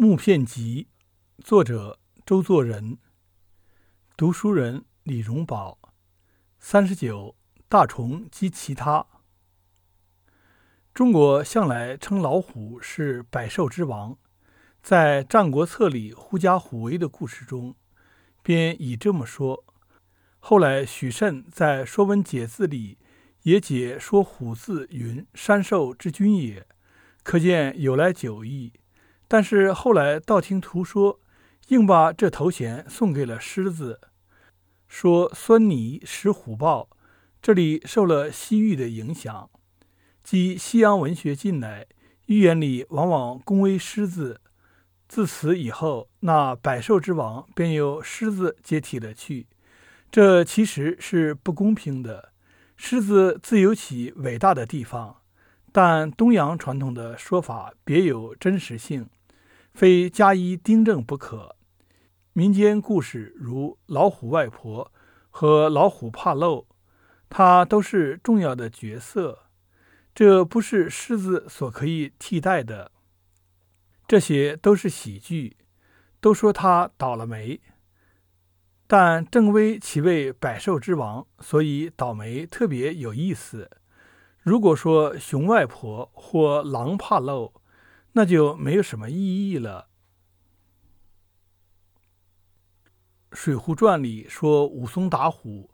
木片集》，作者周作人，读书人李荣宝。三十九，大虫及其他。中国向来称老虎是百兽之王，在《战国策》里狐假虎威的故事中，便已这么说。后来许慎在《说文解字》里也解说虎字云：“山兽之君也”，可见有来久矣。但是后来道听途说，硬把这头衔送给了狮子，说孙尼食虎豹。这里受了西域的影响，即西洋文学进来，寓言里往往恭维狮子。自此以后，那百兽之王便由狮子接替了去。这其实是不公平的。狮子自有其伟大的地方，但东洋传统的说法别有真实性。非加以订正不可。民间故事如老虎外婆和老虎怕漏，它都是重要的角色，这不是狮子所可以替代的。这些都是喜剧，都说它倒了霉，但正威其为百兽之王，所以倒霉特别有意思。如果说熊外婆或狼怕漏，那就没有什么意义了。《水浒传》里说武松打虎，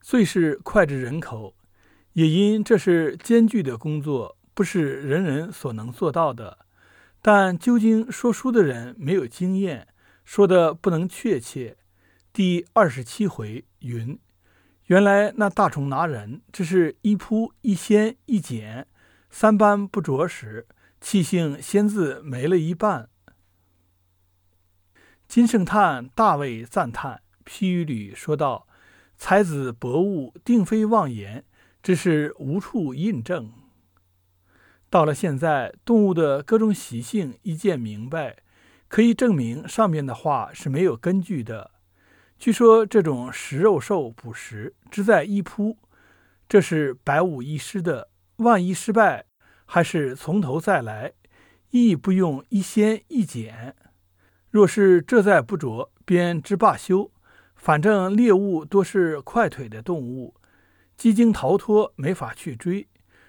最是脍炙人口，也因这是艰巨的工作，不是人人所能做到的。但究竟说书的人没有经验，说的不能确切。第二十七回云：“原来那大虫拿人，只是一扑一掀一剪，三般不着时。”气性先自没了一半。金圣叹大为赞叹，批语里说道：“才子博物，定非妄言，只是无处印证。”到了现在，动物的各种习性一见明白，可以证明上面的话是没有根据的。据说这种食肉兽捕食，只在一扑，这是百无一失的。万一失败，还是从头再来，亦不用一先一减。若是这再不着，便知罢休。反正猎物多是快腿的动物，几经逃脱，没法去追，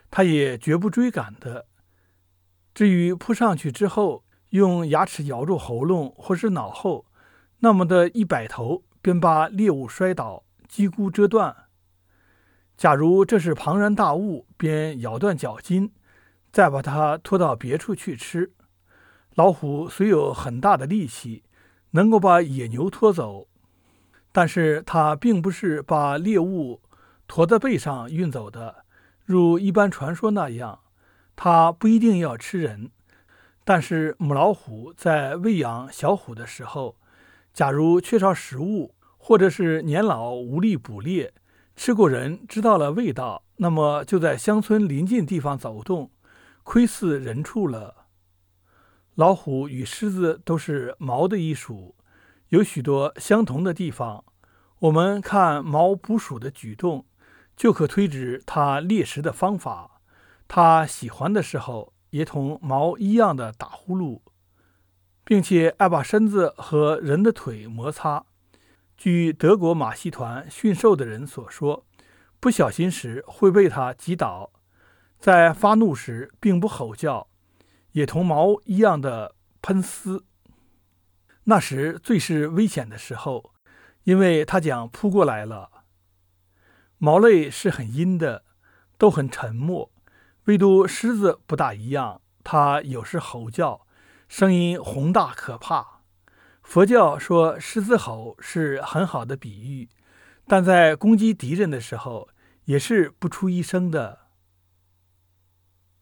它也绝不追赶的。至于扑上去之后，用牙齿咬住喉咙或是脑后，那么的一摆头，便把猎物摔倒，击骨折断。假如这是庞然大物，便咬断脚筋。再把它拖到别处去吃。老虎虽有很大的力气，能够把野牛拖走，但是它并不是把猎物驮在背上运走的，如一般传说那样。它不一定要吃人，但是母老虎在喂养小虎的时候，假如缺少食物，或者是年老无力捕猎，吃过人知道了味道，那么就在乡村邻近地方走动。窥伺人畜了。老虎与狮子都是毛的一属，有许多相同的地方。我们看毛捕鼠的举动，就可推知它猎食的方法。它喜欢的时候，也同毛一样的打呼噜，并且爱把身子和人的腿摩擦。据德国马戏团驯兽的人所说，不小心时会被它击倒。在发怒时，并不吼叫，也同毛一样的喷丝。那时最是危险的时候，因为它将扑过来了。毛类是很阴的，都很沉默，唯独狮子不大一样，它有时吼叫，声音宏大可怕。佛教说狮子吼是很好的比喻，但在攻击敌人的时候，也是不出一声的。